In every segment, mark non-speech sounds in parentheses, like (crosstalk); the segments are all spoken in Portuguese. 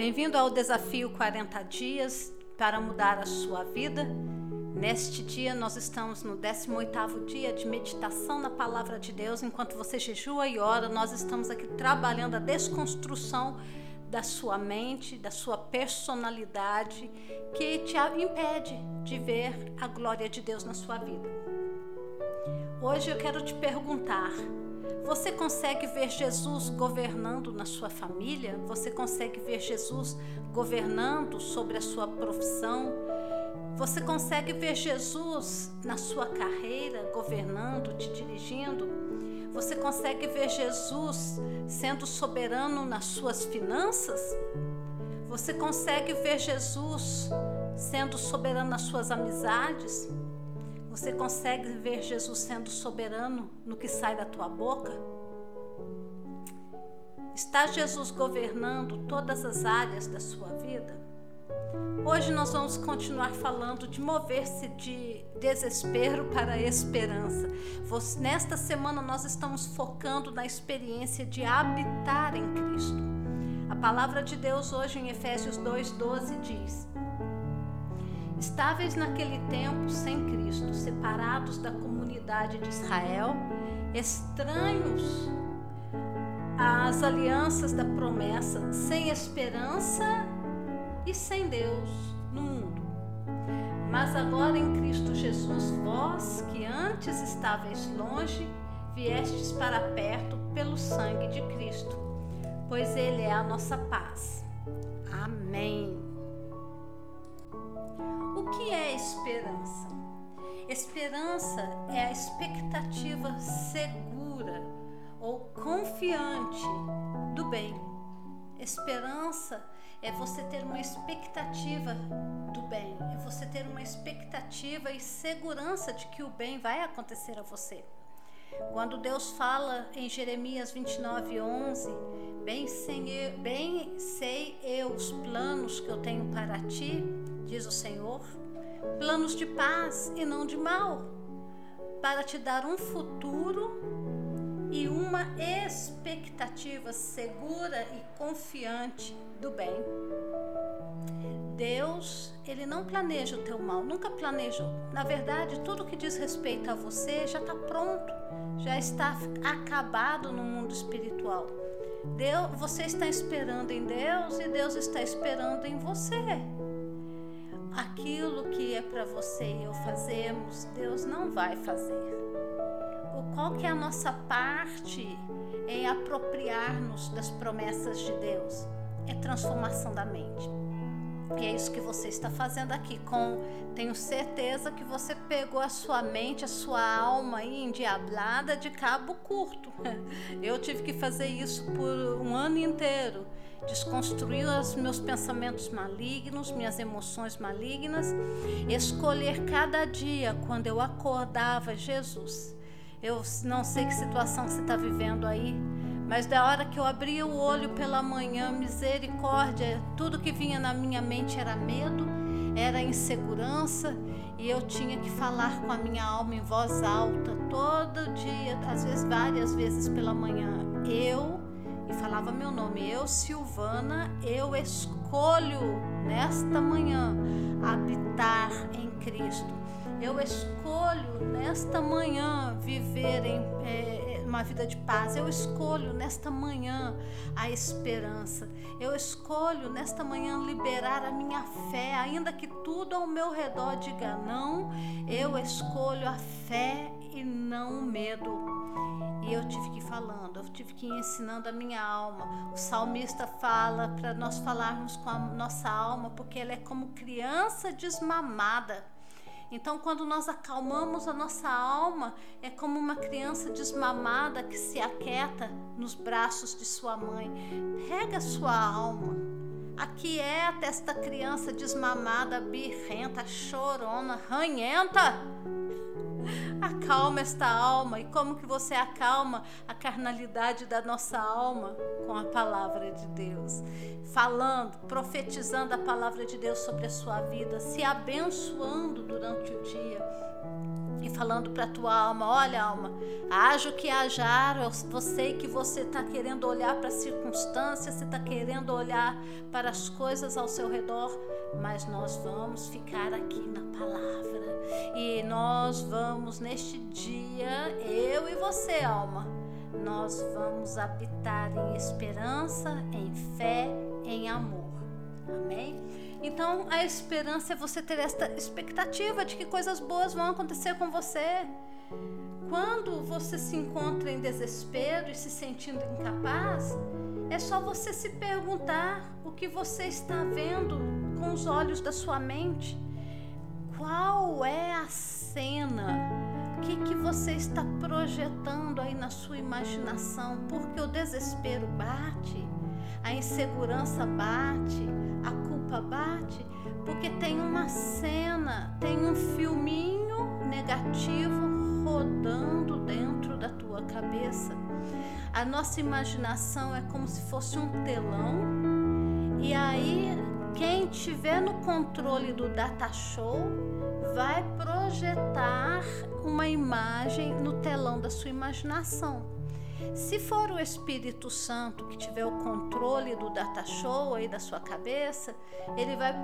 Bem-vindo ao desafio 40 dias para mudar a sua vida. Neste dia nós estamos no 18º dia de meditação na palavra de Deus. Enquanto você jejua e ora, nós estamos aqui trabalhando a desconstrução da sua mente, da sua personalidade, que te impede de ver a glória de Deus na sua vida. Hoje eu quero te perguntar: você consegue ver Jesus governando na sua família? Você consegue ver Jesus governando sobre a sua profissão? Você consegue ver Jesus na sua carreira, governando, te dirigindo? Você consegue ver Jesus sendo soberano nas suas finanças? Você consegue ver Jesus sendo soberano nas suas amizades? Você consegue ver Jesus sendo soberano no que sai da tua boca? Está Jesus governando todas as áreas da sua vida? Hoje nós vamos continuar falando de mover-se de desespero para esperança. Nesta semana nós estamos focando na experiência de habitar em Cristo. A palavra de Deus hoje em Efésios 2:12 diz: Estáveis naquele tempo sem Cristo, separados da comunidade de Israel, estranhos às alianças da promessa, sem esperança e sem Deus no mundo. Mas agora em Cristo Jesus, vós que antes estáveis longe, viestes para perto pelo sangue de Cristo, pois Ele é a nossa paz. Amém. Esperança? Esperança é a expectativa segura ou confiante do bem. Esperança é você ter uma expectativa do bem, é você ter uma expectativa e segurança de que o bem vai acontecer a você. Quando Deus fala em Jeremias 29, 11, bem, bem sei eu os planos que eu tenho para ti, diz o Senhor, planos de paz e não de mal, para te dar um futuro e uma expectativa segura e confiante do bem. Deus, ele não planeja o teu mal, nunca planejou. Na verdade, tudo que diz respeito a você já está pronto, já está acabado no mundo espiritual. Deus, você está esperando em Deus e Deus está esperando em você. Aquilo que é para você e eu fazermos, Deus não vai fazer. Qual que é a nossa parte em apropriar-nos das promessas de Deus? É transformação da mente. E é isso que você está fazendo aqui. Com tenho certeza que você pegou a sua mente, a sua alma aí endiablada de cabo curto. (laughs) Eu tive que fazer isso por um ano inteiro, desconstruir os meus pensamentos malignos, minhas emoções malignas, escolher cada dia quando eu acordava Jesus. Eu não sei que situação você está vivendo aí, mas da hora que eu abria o olho pela manhã, misericórdia, tudo que vinha na minha mente era medo, era insegurança, e eu tinha que falar com a minha alma em voz alta todo dia, às vezes várias vezes pela manhã. Eu e falava meu nome, eu Silvana, eu escolho nesta manhã habitar em Cristo. Eu escolho nesta manhã viver em é, uma vida de paz. Eu escolho nesta manhã a esperança. Eu escolho nesta manhã liberar a minha fé, ainda que tudo ao meu redor diga não. Eu escolho a fé e não o medo. E eu tive que ir falando, eu tive que ir ensinando a minha alma. O salmista fala para nós falarmos com a nossa alma, porque ela é como criança desmamada. Então, quando nós acalmamos a nossa alma, é como uma criança desmamada que se aquieta nos braços de sua mãe. Pega sua alma. Aquieta esta criança desmamada, birrenta, chorona, ranhenta Acalma esta alma. E como que você acalma a carnalidade da nossa alma? Com a palavra de Deus. Falando, profetizando a palavra de Deus sobre a sua vida, se abençoando durante o dia. e falando para tua alma: olha, alma, haja o que hajar, eu sei que você está querendo olhar para as circunstâncias, você está querendo olhar para as coisas ao seu redor, mas nós vamos ficar aqui na palavra e nós vamos neste dia, eu e você, alma, nós vamos habitar em esperança, em fé, em amor. Amém? Então, a esperança é você ter esta expectativa de que coisas boas vão acontecer com você. Quando você se encontra em desespero e se sentindo incapaz, é só você se perguntar o que você está vendo com os olhos da sua mente. Qual é a cena? O que, que você está projetando aí na sua imaginação? Porque o desespero bate, a insegurança bate, a culpa bate porque tem uma cena, tem um filminho negativo rodando dentro da tua cabeça. A nossa imaginação é como se fosse um telão, e aí quem tiver no controle do data show vai projetar uma imagem no telão da sua imaginação. Se for o Espírito Santo que tiver o controle do data show aí da sua cabeça, ele vai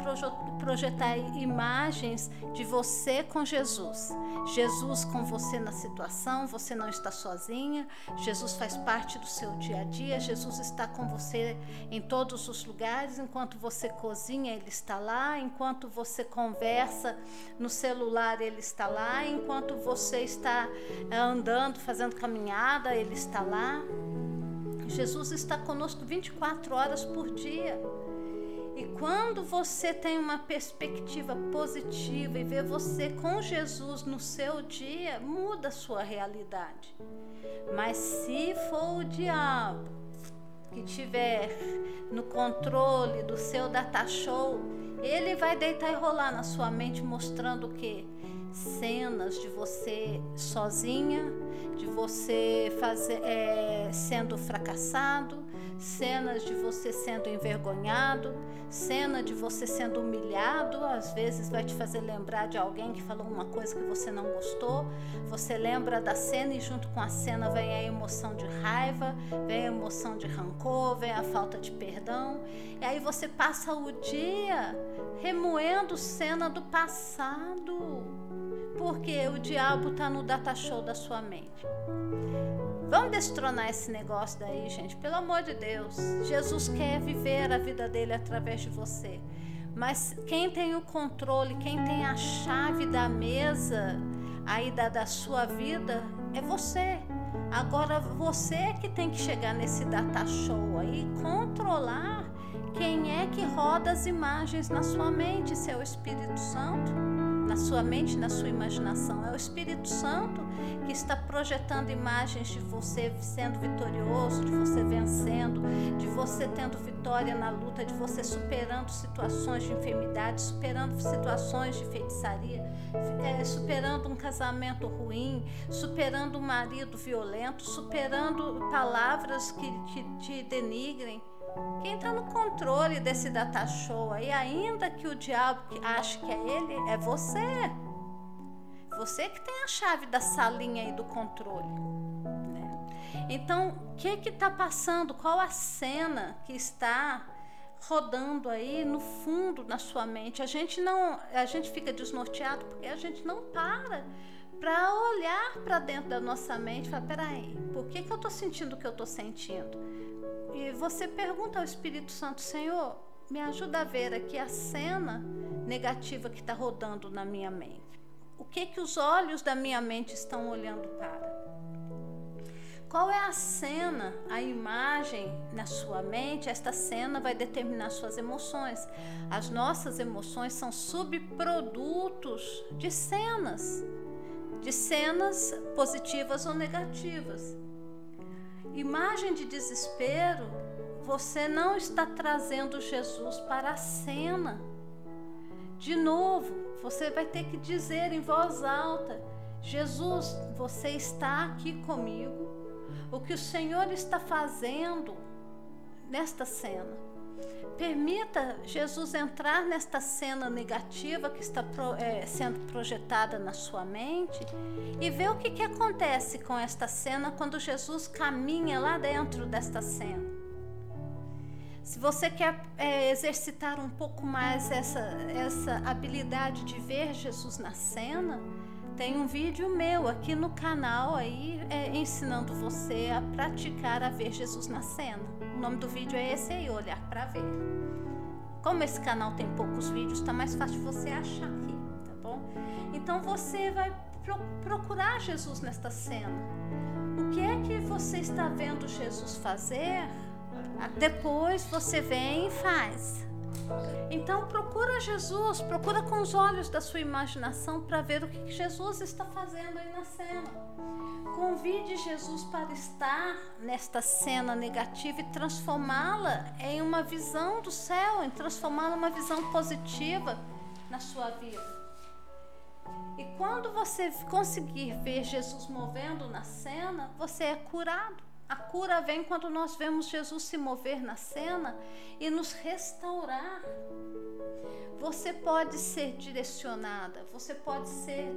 projetar imagens de você com Jesus. Jesus com você na situação, você não está sozinha. Jesus faz parte do seu dia a dia. Jesus está com você em todos os lugares. Enquanto você cozinha, ele está lá. Enquanto você conversa no celular, ele está lá. Enquanto você está andando, fazendo caminhada, ele está lá. Jesus está conosco 24 horas por dia. E quando você tem uma perspectiva positiva e vê você com Jesus no seu dia, muda a sua realidade. Mas se for o diabo que tiver no controle do seu data show, ele vai deitar e rolar na sua mente mostrando o que cenas de você sozinha, de você fazer, é, sendo fracassado, cenas de você sendo envergonhado, cena de você sendo humilhado, às vezes vai te fazer lembrar de alguém que falou uma coisa que você não gostou. Você lembra da cena e junto com a cena vem a emoção de raiva, vem a emoção de rancor, vem a falta de perdão. E aí você passa o dia remoendo cena do passado. Porque o diabo está no data show da sua mente. Vamos destronar esse negócio daí, gente. Pelo amor de Deus. Jesus quer viver a vida dele através de você. Mas quem tem o controle, quem tem a chave da mesa aí da, da sua vida é você. Agora você é que tem que chegar nesse data show aí, controlar quem é que roda as imagens na sua mente, se é o Espírito Santo na sua mente, na sua imaginação. É o Espírito Santo que está projetando imagens de você sendo vitorioso, de você vencendo, de você tendo vitória na luta, de você superando situações de enfermidade, superando situações de feitiçaria, é, superando um casamento ruim, superando um marido violento, superando palavras que, que te denigrem. Quem está no controle desse data show aí, ainda que o diabo ache que é ele, é você. Você que tem a chave da salinha aí do controle. Né? Então, o que que está passando? Qual a cena que está rodando aí no fundo na sua mente? A gente não, a gente fica desnorteado porque a gente não para para olhar para dentro da nossa mente e falar, peraí, por que, que eu estou sentindo o que eu estou sentindo? E você pergunta ao Espírito Santo, Senhor, me ajuda a ver aqui a cena negativa que está rodando na minha mente. O que que os olhos da minha mente estão olhando para? Qual é a cena, a imagem na sua mente? Esta cena vai determinar suas emoções. As nossas emoções são subprodutos de cenas, de cenas positivas ou negativas imagem de desespero, você não está trazendo Jesus para a cena. De novo, você vai ter que dizer em voz alta: Jesus, você está aqui comigo. O que o Senhor está fazendo nesta cena? Permita Jesus entrar nesta cena negativa que está é, sendo projetada na sua mente e ver o que, que acontece com esta cena quando Jesus caminha lá dentro desta cena. Se você quer é, exercitar um pouco mais essa, essa habilidade de ver Jesus na cena, tem um vídeo meu aqui no canal aí é, ensinando você a praticar a ver Jesus na cena. O nome do vídeo é esse aí, olhar para ver. Como esse canal tem poucos vídeos, está mais fácil você achar aqui, tá bom? Então você vai pro procurar Jesus nesta cena. O que é que você está vendo Jesus fazer? Depois você vem e faz. Então procura Jesus, procura com os olhos da sua imaginação para ver o que Jesus está fazendo aí na cena. Convide Jesus para estar nesta cena negativa e transformá-la em uma visão do céu, em transformá-la em uma visão positiva na sua vida. E quando você conseguir ver Jesus movendo na cena, você é curado. A cura vem quando nós vemos Jesus se mover na cena e nos restaurar. Você pode ser direcionada, você pode ser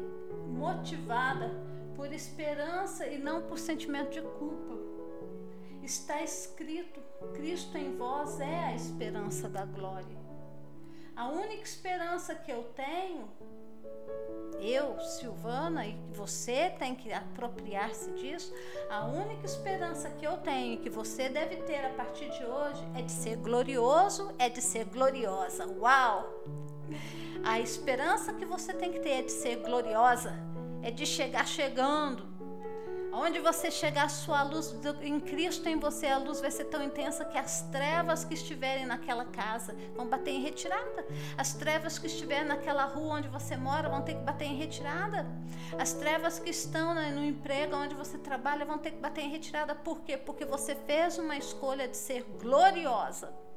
motivada por esperança e não por sentimento de culpa. Está escrito: Cristo em vós é a esperança da glória. A única esperança que eu tenho eu, Silvana, e você tem que apropriar-se disso. A única esperança que eu tenho que você deve ter a partir de hoje é de ser glorioso, é de ser gloriosa. Uau! A esperança que você tem que ter é de ser gloriosa, é de chegar chegando, Onde você chegar, sua luz em Cristo em você, a luz vai ser tão intensa que as trevas que estiverem naquela casa vão bater em retirada. As trevas que estiverem naquela rua onde você mora vão ter que bater em retirada. As trevas que estão no emprego onde você trabalha vão ter que bater em retirada. Por quê? Porque você fez uma escolha de ser gloriosa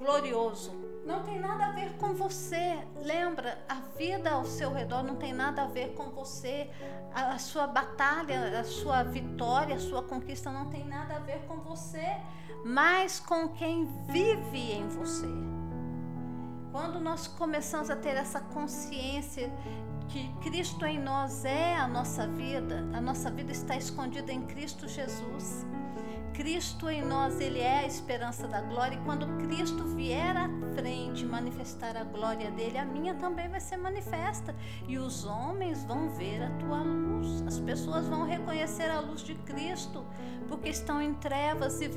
glorioso. Não tem nada a ver com você. Lembra, a vida ao seu redor não tem nada a ver com você. A, a sua batalha, a sua vitória, a sua conquista não tem nada a ver com você, mas com quem vive em você. Quando nós começamos a ter essa consciência que Cristo em nós é a nossa vida, a nossa vida está escondida em Cristo Jesus. Cristo em nós, Ele é a esperança da glória, e quando Cristo vier à frente manifestar a glória dele, a minha também vai ser manifesta, e os homens vão ver a tua luz, as pessoas vão reconhecer a luz de Cristo, porque estão em trevas, e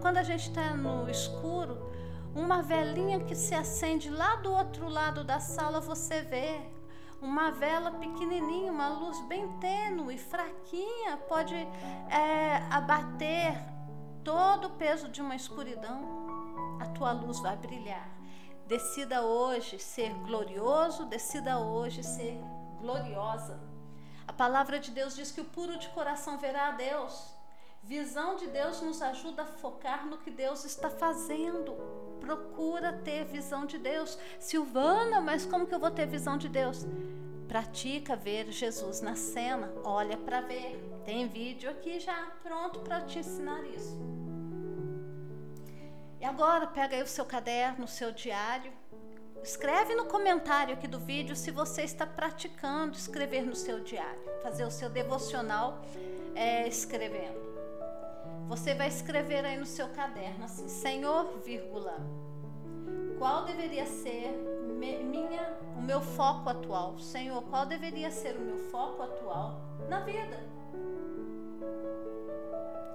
quando a gente está no escuro, uma velinha que se acende lá do outro lado da sala, você vê uma vela pequenininha, uma luz bem tênue, fraquinha, pode é, abater todo o peso de uma escuridão, a tua luz vai brilhar. Decida hoje ser glorioso, decida hoje ser gloriosa. A palavra de Deus diz que o puro de coração verá a Deus. Visão de Deus nos ajuda a focar no que Deus está fazendo. Procura ter visão de Deus. Silvana, mas como que eu vou ter visão de Deus? Pratica ver Jesus na cena, olha para ver. Tem vídeo aqui já pronto para te ensinar isso. E agora pega aí o seu caderno, o seu diário. Escreve no comentário aqui do vídeo se você está praticando escrever no seu diário, fazer o seu devocional é, escrevendo. Você vai escrever aí no seu caderno assim, Senhor, vírgula, qual deveria ser minha, o meu foco atual? Senhor, qual deveria ser o meu foco atual na vida?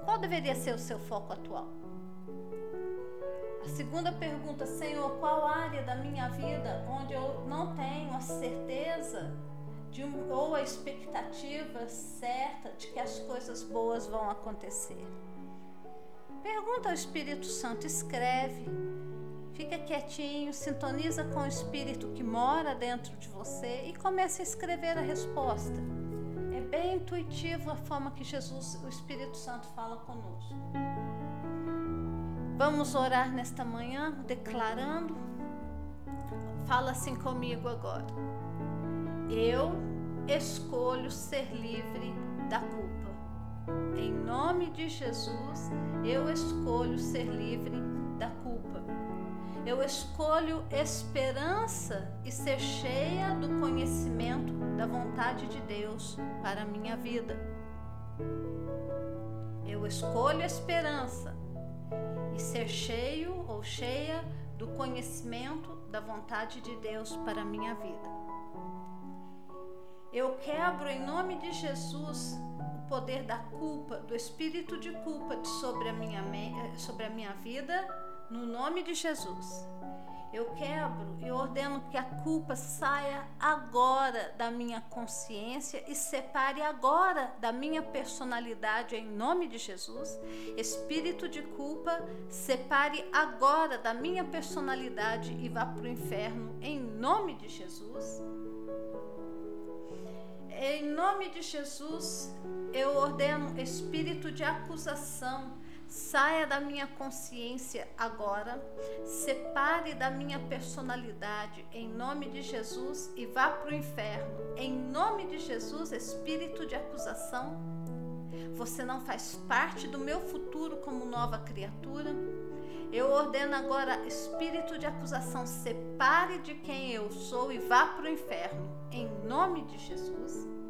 Qual deveria ser o seu foco atual? A segunda pergunta, Senhor, qual área da minha vida onde eu não tenho a certeza de, ou a expectativa certa de que as coisas boas vão acontecer? Pergunta ao Espírito Santo, escreve, fica quietinho, sintoniza com o Espírito que mora dentro de você e comece a escrever a resposta. É bem intuitivo a forma que Jesus, o Espírito Santo, fala conosco. Vamos orar nesta manhã, declarando. Fala assim comigo agora. Eu escolho ser livre da culpa. Em nome de Jesus, eu escolho ser livre da culpa. Eu escolho esperança e ser cheia do conhecimento da vontade de Deus para a minha vida. Eu escolho esperança e ser cheio ou cheia do conhecimento da vontade de Deus para a minha vida. Eu quebro em nome de Jesus poder da culpa, do espírito de culpa sobre a minha, sobre a minha vida, no nome de Jesus. Eu quebro e ordeno que a culpa saia agora da minha consciência e separe agora da minha personalidade em nome de Jesus. Espírito de culpa, separe agora da minha personalidade e vá para o inferno em nome de Jesus. Nome de Jesus, eu ordeno espírito de acusação Saia da minha consciência agora, separe da minha personalidade em nome de Jesus e vá para o inferno. Em nome de Jesus, espírito de acusação, você não faz parte do meu futuro como nova criatura. Eu ordeno agora, espírito de acusação, separe de quem eu sou e vá para o inferno. Em nome de Jesus.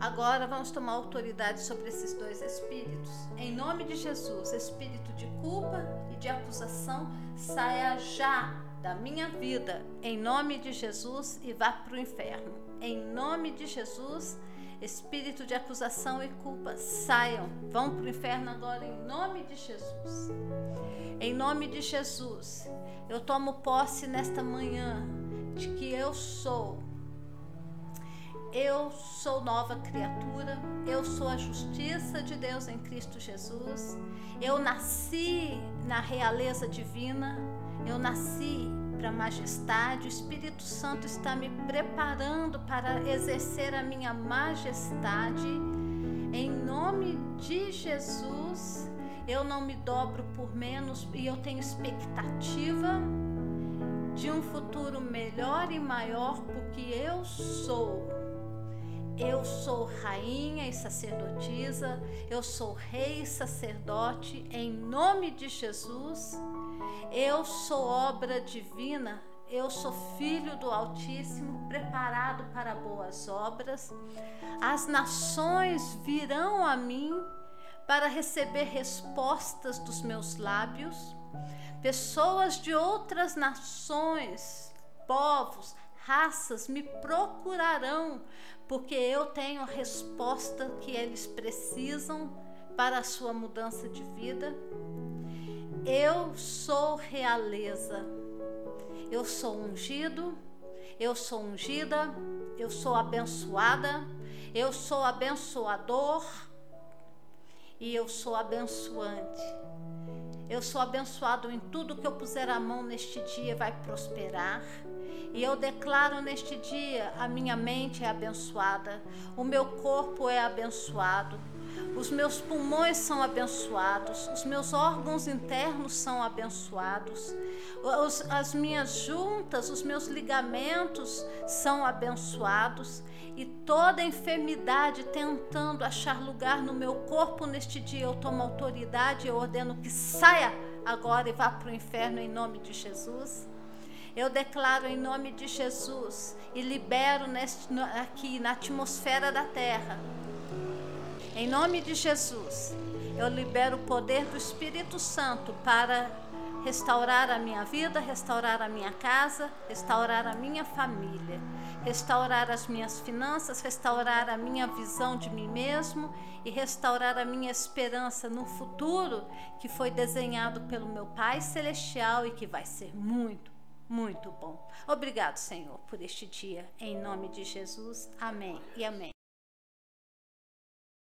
Agora vamos tomar autoridade sobre esses dois espíritos. Em nome de Jesus, espírito de culpa e de acusação, saia já da minha vida, em nome de Jesus, e vá para o inferno. Em nome de Jesus, espírito de acusação e culpa, saiam, vão para o inferno agora, em nome de Jesus. Em nome de Jesus, eu tomo posse nesta manhã de que eu sou eu sou nova criatura, eu sou a justiça de Deus em Cristo Jesus. Eu nasci na realeza divina, eu nasci para a majestade. O Espírito Santo está me preparando para exercer a minha majestade. Em nome de Jesus, eu não me dobro por menos e eu tenho expectativa de um futuro melhor e maior, porque eu sou eu sou rainha e sacerdotisa, eu sou rei e sacerdote, em nome de Jesus. Eu sou obra divina, eu sou filho do Altíssimo, preparado para boas obras. As nações virão a mim para receber respostas dos meus lábios. Pessoas de outras nações, povos, raças me procurarão porque eu tenho a resposta que eles precisam para a sua mudança de vida. Eu sou realeza, eu sou ungido, eu sou ungida, eu sou abençoada, eu sou abençoador e eu sou abençoante. Eu sou abençoado em tudo que eu puser a mão neste dia vai prosperar. E eu declaro neste dia: a minha mente é abençoada, o meu corpo é abençoado, os meus pulmões são abençoados, os meus órgãos internos são abençoados, os, as minhas juntas, os meus ligamentos são abençoados e toda enfermidade tentando achar lugar no meu corpo neste dia, eu tomo autoridade e ordeno que saia agora e vá para o inferno em nome de Jesus. Eu declaro em nome de Jesus e libero neste, aqui na atmosfera da terra. Em nome de Jesus, eu libero o poder do Espírito Santo para restaurar a minha vida, restaurar a minha casa, restaurar a minha família, restaurar as minhas finanças, restaurar a minha visão de mim mesmo e restaurar a minha esperança no futuro que foi desenhado pelo meu Pai Celestial e que vai ser muito, muito bom. Obrigado, Senhor, por este dia. Em nome de Jesus. Amém e amém.